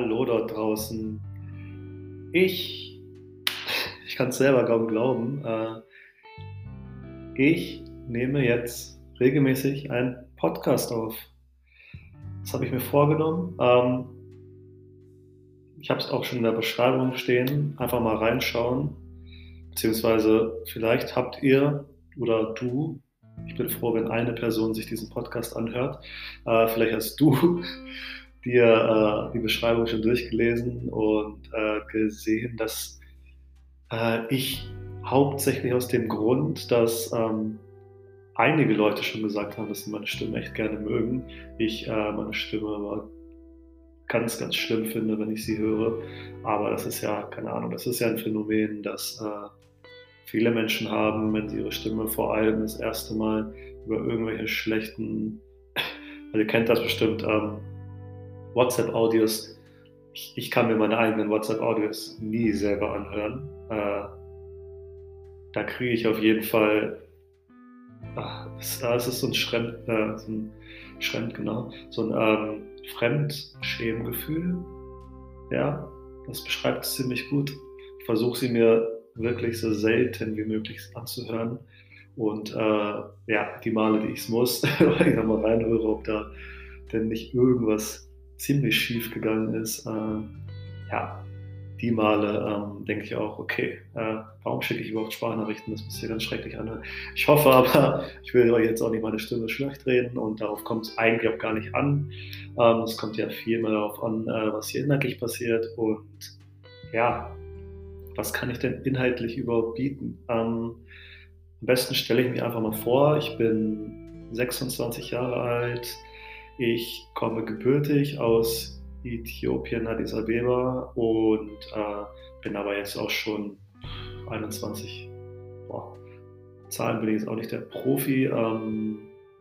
Hallo dort draußen. Ich, ich kann es selber kaum glauben, äh, ich nehme jetzt regelmäßig einen Podcast auf. Das habe ich mir vorgenommen. Ähm, ich habe es auch schon in der Beschreibung stehen. Einfach mal reinschauen. Beziehungsweise vielleicht habt ihr oder du, ich bin froh, wenn eine Person sich diesen Podcast anhört. Äh, vielleicht hast du dir äh, die Beschreibung schon durchgelesen und äh, gesehen, dass äh, ich hauptsächlich aus dem Grund, dass ähm, einige Leute schon gesagt haben, dass sie meine Stimme echt gerne mögen. Ich äh, meine Stimme aber ganz, ganz schlimm finde, wenn ich sie höre. Aber das ist ja, keine Ahnung, das ist ja ein Phänomen, das äh, viele Menschen haben, wenn sie ihre Stimme vor allem das erste Mal über irgendwelche schlechten, also ihr kennt das bestimmt, ähm, WhatsApp-Audios. Ich, ich, kann mir meine eigenen WhatsApp-Audios nie selber anhören. Äh, da kriege ich auf jeden Fall, ach, es, es ist so ein Schrem, äh, so ein Schrem, genau, so ein ähm, Fremdschämgefühl. Ja, das beschreibt es ziemlich gut. Ich versuche sie mir wirklich so selten wie möglich anzuhören. Und äh, ja, die Male, die ich es muss, weil ich da mal reinhöre, ob da denn nicht irgendwas ziemlich schief gegangen ist, äh, ja, die Male ähm, denke ich auch, okay, äh, warum schicke ich überhaupt Sprachnachrichten? Das muss sich ganz schrecklich an. Ich hoffe aber, ich will euch jetzt auch nicht meine Stimme schlecht reden und darauf kommt es eigentlich auch gar nicht an. Ähm, es kommt ja viel mehr darauf an, äh, was hier inhaltlich passiert und ja, was kann ich denn inhaltlich überhaupt bieten? Ähm, am besten stelle ich mich einfach mal vor, ich bin 26 Jahre alt, ich komme gebürtig aus Äthiopien, Addis Abeba und äh, bin aber jetzt auch schon 21. Boah, Zahlen bin ich jetzt auch nicht der Profi. Ähm,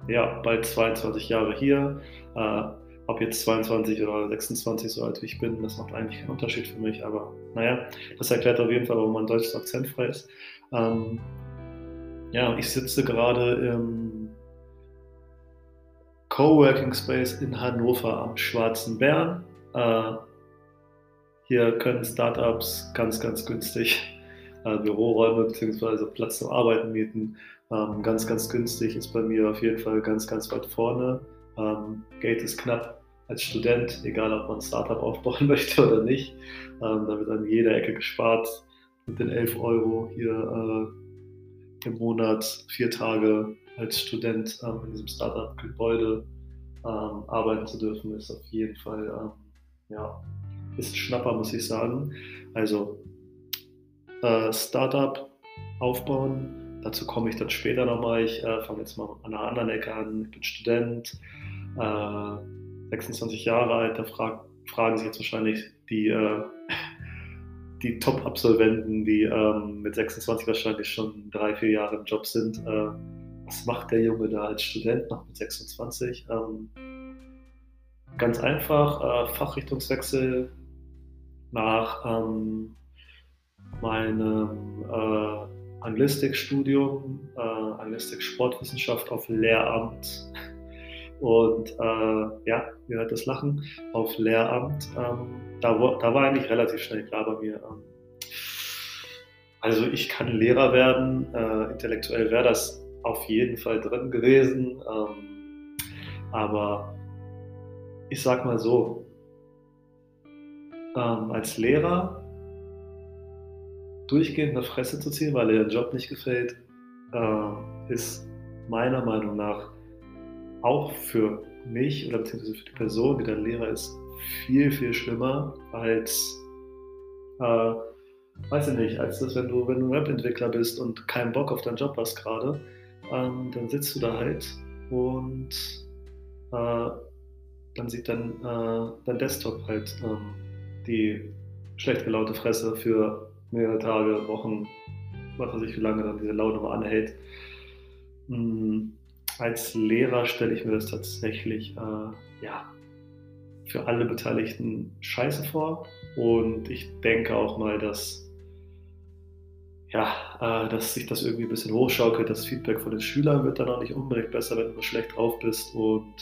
ja, bald 22 Jahre hier. Äh, ob jetzt 22 oder 26 so alt wie ich bin, das macht eigentlich keinen Unterschied für mich. Aber naja, das erklärt auf jeden Fall, warum mein deutsches Akzent frei ist. Ähm, ja, ich sitze gerade im Coworking Space in Hannover am Schwarzen Bären. Äh, hier können Startups ganz, ganz günstig äh, Büroräume bzw. Platz zum Arbeiten mieten. Ähm, ganz, ganz günstig ist bei mir auf jeden Fall ganz, ganz weit vorne. Ähm, Geld ist knapp als Student, egal ob man Startup aufbauen möchte oder nicht. Ähm, da wird an jeder Ecke gespart mit den 11 Euro hier äh, im Monat, vier Tage als Student ähm, in diesem Startup-Gebäude ähm, arbeiten zu dürfen, ist auf jeden Fall ähm, ja, ist Schnapper, muss ich sagen. Also äh, Startup aufbauen, dazu komme ich dann später nochmal. Ich äh, fange jetzt mal an einer anderen Ecke an. Ich bin Student, äh, 26 Jahre alt. Da frag, fragen sich jetzt wahrscheinlich die, äh, die Top-Absolventen, die ähm, mit 26 wahrscheinlich schon drei, vier Jahre im Job sind äh, was macht der Junge da als Student noch mit 26? Ähm, ganz einfach, äh, Fachrichtungswechsel nach ähm, meinem äh, Anglistikstudium, äh, Anglistik-Sportwissenschaft auf Lehramt und äh, ja, ihr hört das Lachen, auf Lehramt. Ähm, da, da, war eigentlich relativ schnell klar bei mir, ähm, also ich kann Lehrer werden, äh, intellektuell wäre das auf jeden Fall drin gewesen. Ähm, aber ich sag mal so, ähm, als Lehrer durchgehend eine Fresse zu ziehen, weil dir der Job nicht gefällt, äh, ist meiner Meinung nach auch für mich oder beziehungsweise für die Person, die dann Lehrer ist, viel, viel schlimmer als, äh, weiß ich nicht, als das, wenn du, wenn du Webentwickler bist und keinen Bock auf deinen Job hast gerade ähm, dann sitzt du da halt und äh, dann sieht dann äh, dein Desktop halt ähm, die schlecht gelaute Fresse für mehrere Tage, Wochen, was weiß ich, wie lange dann diese Laune mal anhält. Mhm. Als Lehrer stelle ich mir das tatsächlich äh, ja, für alle Beteiligten scheiße vor und ich denke auch mal, dass ja, äh, dass sich das irgendwie ein bisschen hochschaukelt. Das Feedback von den Schülern wird dann auch nicht unbedingt besser, wenn du schlecht drauf bist. Und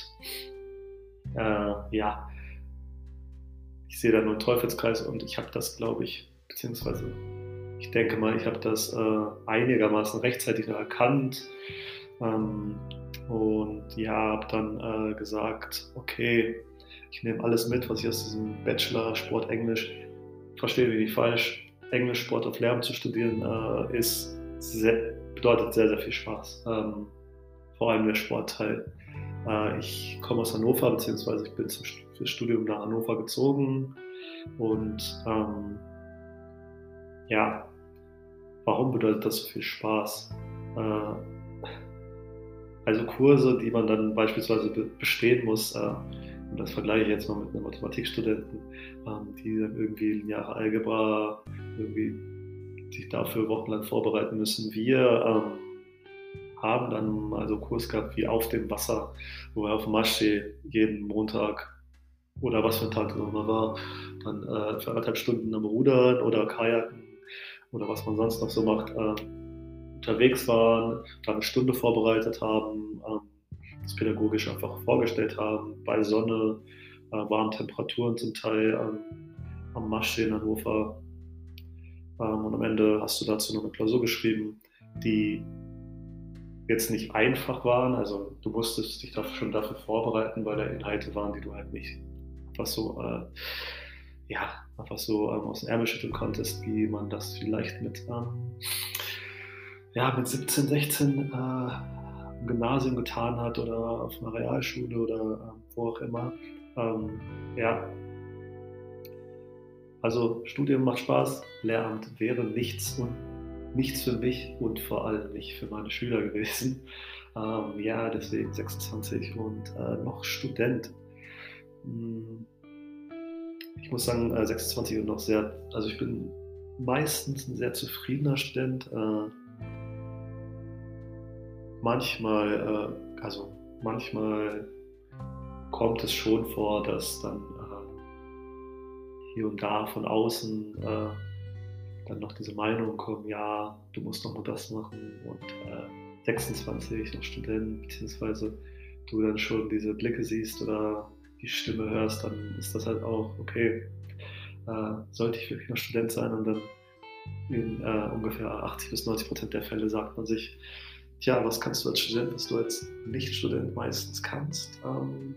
äh, ja, ich sehe da nur einen Teufelskreis und ich habe das, glaube ich, beziehungsweise ich denke mal, ich habe das äh, einigermaßen rechtzeitig erkannt ähm, und ja, habe dann äh, gesagt, okay, ich nehme alles mit, was ich aus diesem Bachelor Sport Englisch, verstehe mich nicht falsch, Englisch Sport auf Lärm zu studieren äh, ist sehr, bedeutet sehr, sehr viel Spaß. Ähm, vor allem der Sportteil. Äh, ich komme aus Hannover, beziehungsweise ich bin zum, Studium nach Hannover gezogen und ähm, ja, warum bedeutet das so viel Spaß? Äh, also Kurse, die man dann beispielsweise bestehen muss, äh, und das vergleiche ich jetzt mal mit einem Mathematikstudenten, ähm, die dann irgendwie lineare Algebra irgendwie sich dafür wochenlang vorbereiten müssen. Wir ähm, haben dann mal so Kurs gehabt wie auf dem Wasser, wo wir auf dem Maschsee jeden Montag oder was für ein Tag das immer war, dann äh, für anderthalb Stunden am Rudern oder Kajaken oder was man sonst noch so macht, äh, unterwegs waren, dann eine Stunde vorbereitet haben, äh, das pädagogisch einfach vorgestellt haben, bei Sonne, äh, warmen Temperaturen zum Teil ähm, am Maschsee in Hannover. Ähm, und am Ende hast du dazu noch eine Klausur geschrieben, die jetzt nicht einfach waren. Also du musstest dich dafür, schon dafür vorbereiten, weil da Inhalte waren, die du halt nicht einfach so, äh, ja, einfach so ähm, aus dem Ärmel schütteln konntest, wie man das vielleicht mit, ähm, ja, mit 17, 16 äh, im Gymnasium getan hat oder auf einer Realschule oder ähm, wo auch immer. Ähm, ja, also Studium macht Spaß, Lehramt wäre nichts und nichts für mich und vor allem nicht für meine Schüler gewesen. Ähm, ja, deswegen 26 und äh, noch Student. Hm. Ich muss sagen, äh, 26 und noch sehr, also ich bin meistens ein sehr zufriedener Student. Äh, manchmal, äh, also manchmal kommt es schon vor, dass dann hier und da von außen äh, dann noch diese Meinung kommen, ja, du musst noch mal das machen und 26 noch Student, beziehungsweise du dann schon diese Blicke siehst oder die Stimme hörst, dann ist das halt auch, okay, äh, sollte ich wirklich noch Student sein und dann in äh, ungefähr 80 bis 90 Prozent der Fälle sagt man sich, Tja, was kannst du als Student, was du als Nicht-Student meistens kannst? Ähm,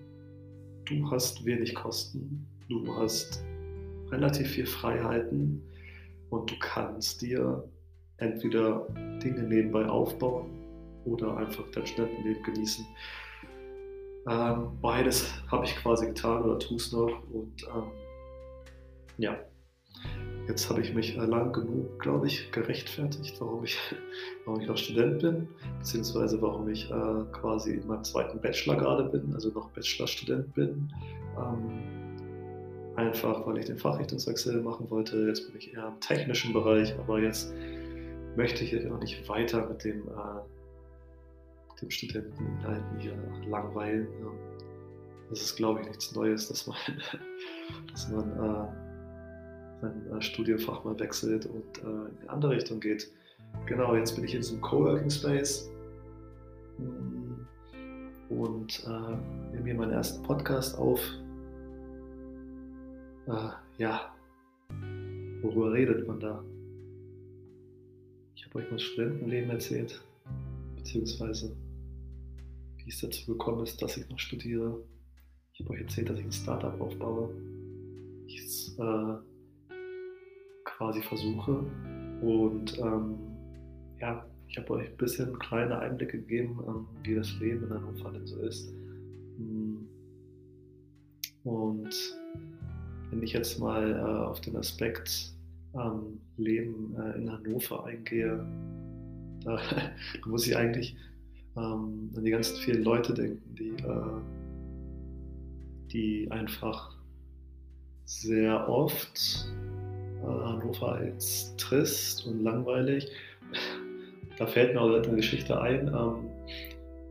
du hast wenig Kosten, du hast relativ viel Freiheiten und du kannst dir entweder Dinge nebenbei aufbauen oder einfach dein Studentenleben genießen. Ähm, beides habe ich quasi getan oder tue es noch und ähm, ja, Jetzt habe ich mich lang genug, glaube ich, gerechtfertigt, warum ich, warum ich noch Student bin, beziehungsweise warum ich äh, quasi in meinem zweiten Bachelor gerade bin, also noch Bachelorstudent bin. Ähm, einfach, weil ich den Fachrichtungswechsel machen wollte. Jetzt bin ich eher im technischen Bereich, aber jetzt möchte ich auch nicht weiter mit dem, äh, dem Studenteninhalten hier langweilen. Das ist, glaube ich, nichts Neues, dass man, dass man äh, sein äh, Studienfach mal wechselt und äh, in eine andere Richtung geht. Genau, jetzt bin ich in diesem Coworking Space mm, und äh, nehme hier meinen ersten Podcast auf. Äh, ja, worüber redet man da? Ich habe euch mal Studentenleben erzählt, beziehungsweise wie es dazu gekommen ist, dass ich noch studiere. Ich habe euch erzählt, dass ich ein Startup aufbaue. Ich äh, quasi versuche. Und ähm, ja, ich habe euch ein bisschen kleine Einblicke gegeben, ähm, wie das Leben in Hannover denn so ist. Mm. Und wenn ich jetzt mal äh, auf den Aspekt ähm, Leben äh, in Hannover eingehe, da, muss ich eigentlich ähm, an die ganzen vielen Leute denken, die, äh, die einfach sehr oft äh, Hannover als trist und langweilig. Da fällt mir auch eine Geschichte ein. Ähm,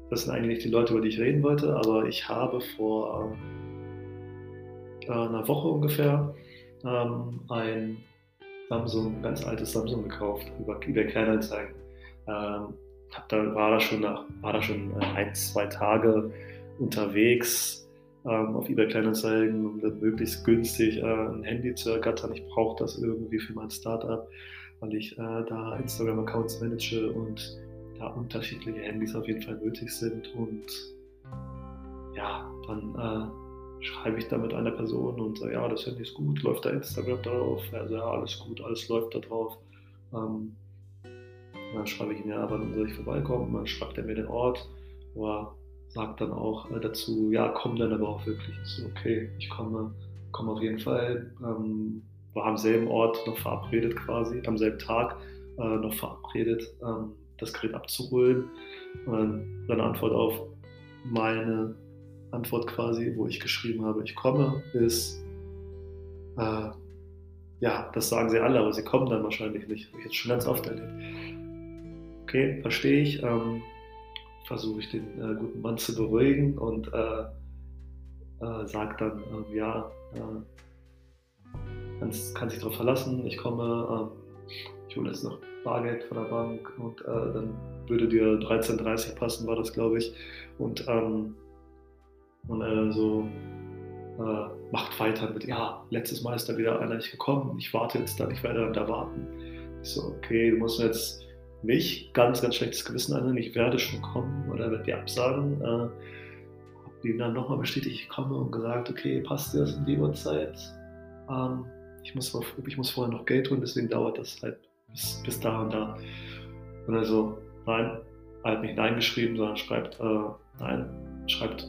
das sind eigentlich nicht die Leute, über die ich reden wollte, aber ich habe vor ähm, einer Woche ungefähr ähm, ein Samsung, ganz altes Samsung gekauft über eBay Kleinanzeigen. da war da schon, war da schon äh, ein, zwei Tage unterwegs ähm, auf eBay Kleinanzeigen, um dann möglichst günstig äh, ein Handy zu ergattern. Ich brauche das irgendwie für mein Startup, weil ich äh, da Instagram-Accounts manage und da unterschiedliche Handys auf jeden Fall nötig sind. Und ja, dann äh, schreibe ich da mit einer Person und sage, ja, das Handy ist gut, läuft da Instagram drauf? Also ja, alles gut, alles läuft da drauf. Ähm, dann schreibe ich ihm, ja, wann soll ich vorbeikommen? Dann schreibt er mir den Ort, aber sagt dann auch äh, dazu, ja, komm dann aber auch wirklich. Ich so, okay, ich komme, komme auf jeden Fall. Ähm, war am selben Ort noch verabredet quasi, am selben Tag äh, noch verabredet, ähm, das Gerät abzuholen. Und dann Antwort auf meine Antwort quasi, wo ich geschrieben habe, ich komme, ist, äh, ja, das sagen sie alle, aber sie kommen dann wahrscheinlich nicht. Habe ich jetzt schon ganz oft erlebt. Okay, verstehe ich. Ähm, Versuche ich den äh, guten Mann zu beruhigen und äh, äh, sage dann, ähm, ja, äh, kannst, kann sich darauf verlassen, ich komme, ich hole jetzt noch Bargeld von der Bank und äh, dann würde dir 13,30 passen, war das, glaube ich. Und, ähm, und äh, so äh, macht weiter mit, ja, letztes Mal ist da wieder einer nicht gekommen, ich warte jetzt dann, ich werde dann da warten. Ich so, okay, du musst jetzt nicht ganz, ganz schlechtes Gewissen an, ich werde schon kommen oder werde dir absagen. Äh, ihm dann nochmal bestätigt, ich komme und gesagt, okay, passt dir das in die Uhrzeit? Ähm, ich, muss, ich muss vorher noch Geld holen, deswegen dauert das halt bis, bis da und da. Und also, nein, er hat nicht Nein geschrieben, sondern schreibt, äh, nein, schreibt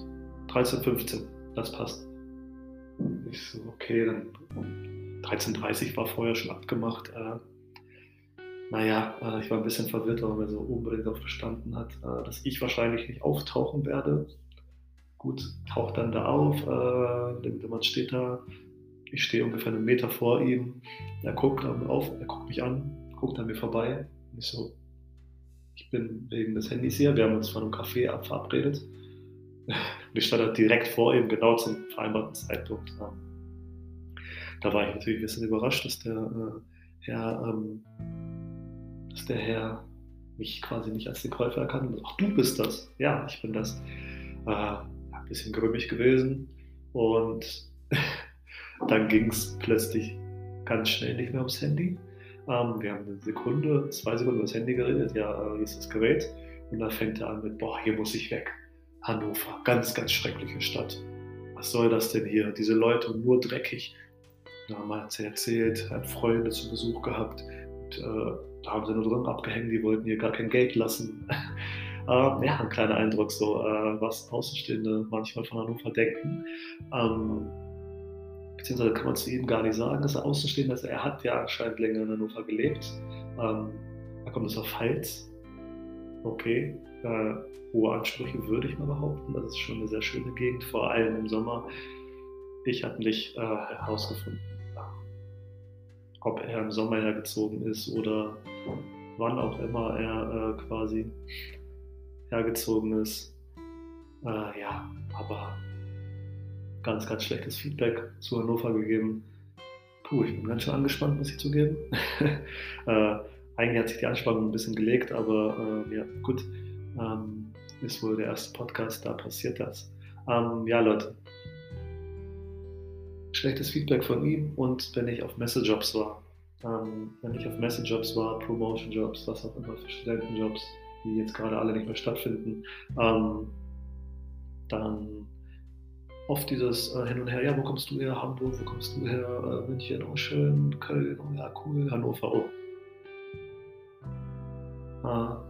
13.15, das passt. Ich so, okay, dann um 13.30 war vorher schon abgemacht. Äh, naja, äh, ich war ein bisschen verwirrt, weil er so unbedingt auch verstanden hat, äh, dass ich wahrscheinlich nicht auftauchen werde. Gut, taucht dann da auf, äh, der Mann steht da, ich stehe ungefähr einen Meter vor ihm, er guckt auf, er guckt mich an, guckt an mir vorbei und ich so, ich bin wegen des Handys hier, wir haben uns von einem Café verabredet. Und ich stand halt direkt vor ihm, genau zum vereinbarten Zeitpunkt. Da war ich natürlich ein bisschen überrascht, dass der äh, Herr, ähm, dass der Herr mich quasi nicht als den Käufer erkannt hat. Ach, du bist das. Ja, ich bin das. Äh, ein bisschen grümmig gewesen. Und dann ging es plötzlich ganz schnell nicht mehr ums Handy. Ähm, wir haben eine Sekunde, zwei Sekunden über das Handy geredet. Ja, hier ist das Gerät. Und dann fängt er an mit, boah, hier muss ich weg. Hannover, ganz, ganz schreckliche Stadt. Was soll das denn hier? Diese Leute nur dreckig. Da haben wir erzählt, er hat Freunde zu Besuch gehabt. Und, äh, da haben sie nur drin abgehängt, die wollten hier gar kein Geld lassen. ähm, ja, ein kleiner Eindruck, so äh, was Außenstehende manchmal von Hannover denken. Ähm, beziehungsweise kann man zu ihm gar nicht sagen, dass er Außenstehender ist. Er hat ja anscheinend länger in Hannover gelebt. Ähm, da kommt es auf Hals. Okay, äh, hohe Ansprüche würde ich mal behaupten. Das ist schon eine sehr schöne Gegend, vor allem im Sommer. Ich habe nicht äh, herausgefunden, ob er im Sommer hergezogen ist oder wann auch immer er äh, quasi hergezogen ist. Äh, ja, aber ganz, ganz schlechtes Feedback zu Hannover gegeben. Puh, ich bin ganz schön angespannt, muss ich zugeben. äh, eigentlich hat sich die Anspannung ein bisschen gelegt, aber äh, ja, gut. Ähm, ist wohl der erste Podcast, da passiert das. Ähm, ja, Leute. Schlechtes Feedback von ihm und wenn ich auf Messejobs war. Ähm, wenn ich auf Messejobs war, Promotion-Jobs, was auch immer für Studentenjobs, die jetzt gerade alle nicht mehr stattfinden, ähm, dann oft dieses äh, Hin und Her, ja, wo kommst du her? Hamburg, wo kommst du her? Äh, München, oh schön, Köln, oh ja, cool, Hannover, oh. Ah,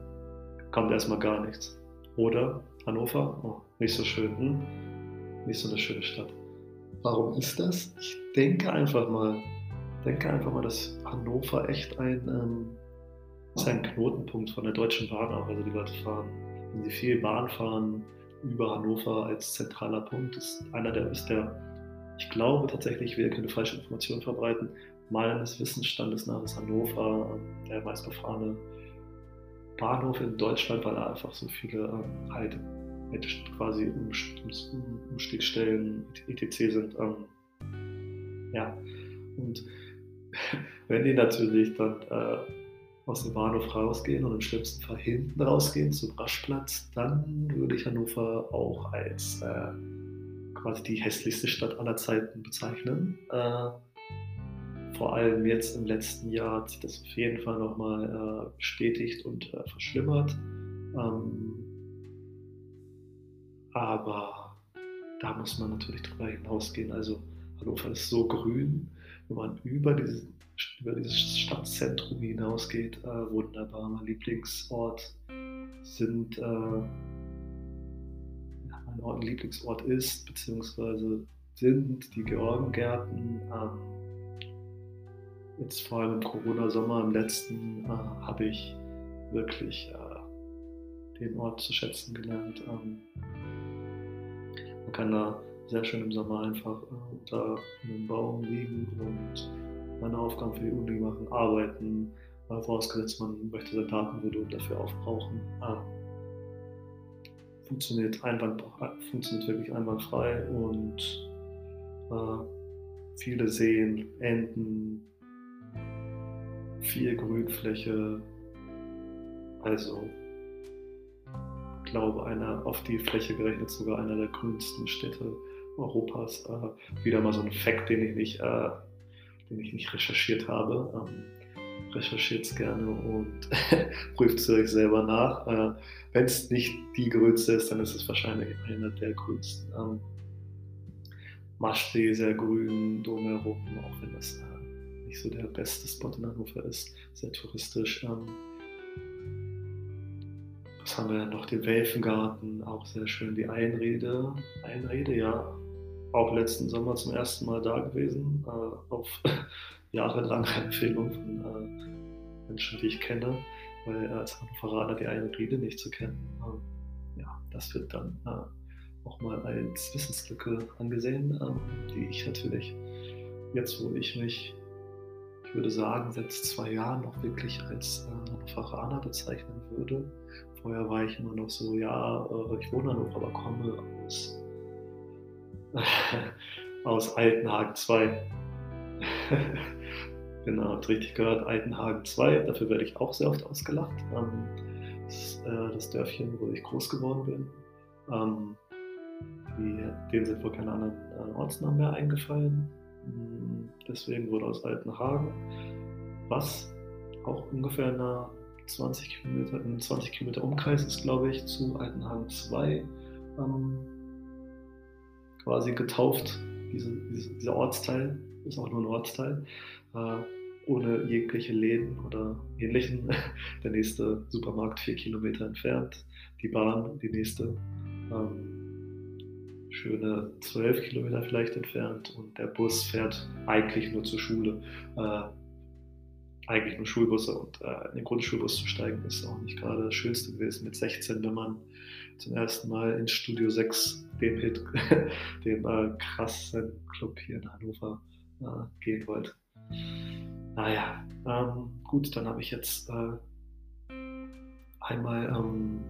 kommt erstmal gar nichts. Oder Hannover, oh, nicht so schön, hm? nicht so eine schöne Stadt. Warum ist das? Ich denke einfach mal, denke einfach mal, dass Hannover echt ein, ähm, ist ein Knotenpunkt von der Deutschen Bahn auch. Also die Leute fahren, wenn sie viel Bahn fahren, über Hannover als zentraler Punkt. ist einer der, ist der, ich glaube tatsächlich, ich will keine falsche Informationen verbreiten, meines Wissensstandes nach ist Hannover ähm, der meistbefahrene Bahnhof in Deutschland, weil da einfach so viele ähm, halt quasi Umstiegstellen etc. sind. Ähm, ja, und wenn die natürlich dann äh, aus dem Bahnhof rausgehen und im schlimmsten Fall hinten rausgehen zum Raschplatz, dann würde ich Hannover auch als äh, quasi die hässlichste Stadt aller Zeiten bezeichnen. Äh, vor allem jetzt im letzten Jahr hat sich das auf jeden Fall nochmal äh, bestätigt und äh, verschlimmert. Ähm, aber da muss man natürlich drüber hinausgehen. Also Hannover ist so grün, wenn man über, diesen, über dieses Stadtzentrum hinausgeht, äh, wunderbar. Mein Lieblingsort sind, äh, mein Lieblingsort ist, beziehungsweise sind die Georgengärten. Ähm, jetzt vor allem im Corona-Sommer, im letzten, äh, habe ich wirklich äh, den Ort zu schätzen gelernt. Ähm, man kann da sehr schön im Sommer einfach äh, unter einem Baum liegen und meine Aufgaben für die Uni machen, arbeiten, äh, vorausgesetzt man möchte sein Datenvolumen dafür aufbrauchen. Ähm, funktioniert, einwandfrei, funktioniert wirklich einwandfrei und äh, viele Seen, Enten, viel Grünfläche, also glaube einer auf die Fläche gerechnet sogar einer der grünsten Städte Europas. Äh, wieder mal so ein Fakt, den ich nicht, äh, den ich nicht recherchiert habe. Ähm, recherchiert es gerne und prüft es euch selber nach. Äh, Wenn es nicht die größte ist, dann ist es wahrscheinlich einer der größten. Ähm, Maschsee sehr grün drumherum, auch wenn das äh, nicht so der beste Spot in Hannover ist, sehr touristisch. Ähm, was haben wir noch? Den Welfengarten, auch sehr schön. Die Einrede, Einrede, ja, auch letzten Sommer zum ersten Mal da gewesen, äh, auf jahrelange Empfehlung von äh, Menschen, die ich kenne, weil äh, als Hannoveraner die Einrede nicht zu kennen. Ähm, ja, das wird dann äh, auch mal als Wissenslücke angesehen, ähm, die ich natürlich jetzt, wo ich mich ich würde sagen, seit zwei Jahren noch wirklich als äh, bezeichnen würde. Vorher war ich immer noch so, ja, äh, ich wohne Hannover, aber komme aus, aus Altenhagen 2. genau, richtig gehört, Altenhagen 2. Dafür werde ich auch sehr oft ausgelacht. Ähm, das, äh, das, Dörfchen, wo ich groß geworden bin. Ähm, die, denen sind wohl keine anderen äh, Ortsnamen mehr eingefallen. Mm, deswegen wurde aus Altenhagen, was auch ungefähr in einer 20 Kilometer, in 20 Kilometer Umkreis ist, glaube ich, zu Altenhagen 2 ähm, quasi getauft. Diese, diese, dieser Ortsteil ist auch nur ein Ortsteil, äh, ohne jegliche Läden oder ähnlichen. Der nächste Supermarkt vier Kilometer entfernt, die Bahn, die nächste. Ähm, schöne zwölf Kilometer vielleicht entfernt und der Bus fährt eigentlich nur zur Schule. Äh, eigentlich nur Schulbusse und äh, in den Grundschulbus zu steigen ist auch nicht gerade das Schönste gewesen mit 16, wenn man zum ersten Mal ins Studio 6, dem Hit, dem äh, krassen Club hier in Hannover, äh, gehen wollte. Naja, ähm, gut, dann habe ich jetzt äh, einmal ähm,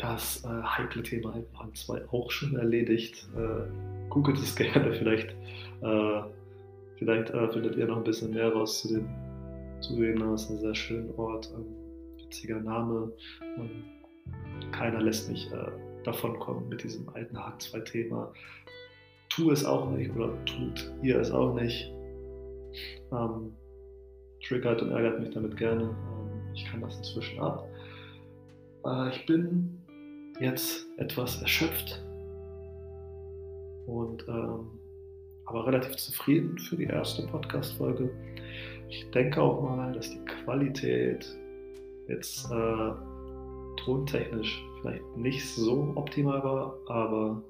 das äh, heikle Thema Alpenhang 2 auch schon erledigt. Äh, googelt es gerne, vielleicht, äh, vielleicht äh, findet ihr noch ein bisschen mehr raus zu dem zu Jena. ist ein sehr schöner Ort, ähm, witziger Name. Keiner lässt mich äh, davon kommen mit diesem alten Haken 2 Thema. Tu es auch nicht oder tut ihr es auch nicht. Ähm, triggert und ärgert mich damit gerne. Ähm, ich kann das inzwischen ab. Äh, ich bin jetzt etwas erschöpft und ähm, aber relativ zufrieden für die erste Podcast-Folge. Ich denke auch mal, dass die Qualität jetzt äh, tontechnisch vielleicht nicht so optimal war, aber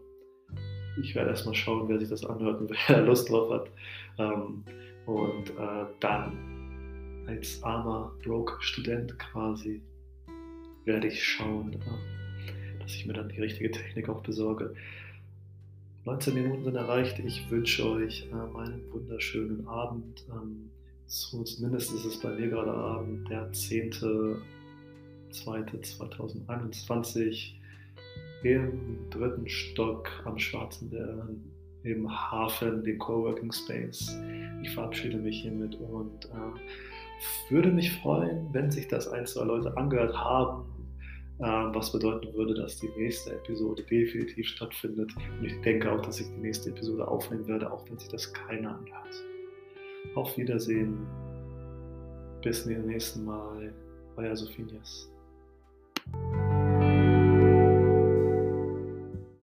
ich werde erstmal schauen, wer sich das anhört und wer Lust drauf hat. Ähm, und äh, dann als armer Broke-Student quasi werde ich schauen, äh, dass ich mir dann die richtige Technik auch besorge. 19 Minuten sind erreicht. Ich wünsche euch ähm, einen wunderschönen Abend. Ähm, zumindest ist es bei mir gerade Abend, der 10.2.2021 im dritten Stock am Schwarzen Bären im Hafen, dem Coworking Space. Ich verabschiede mich hiermit und äh, würde mich freuen, wenn sich das ein, zwei Leute angehört haben was bedeuten würde, dass die nächste Episode definitiv stattfindet. Und ich denke auch, dass ich die nächste Episode aufnehmen werde, auch wenn sich das keiner anhört. Auf Wiedersehen. Bis zum nächsten Mal. Euer Sophinias.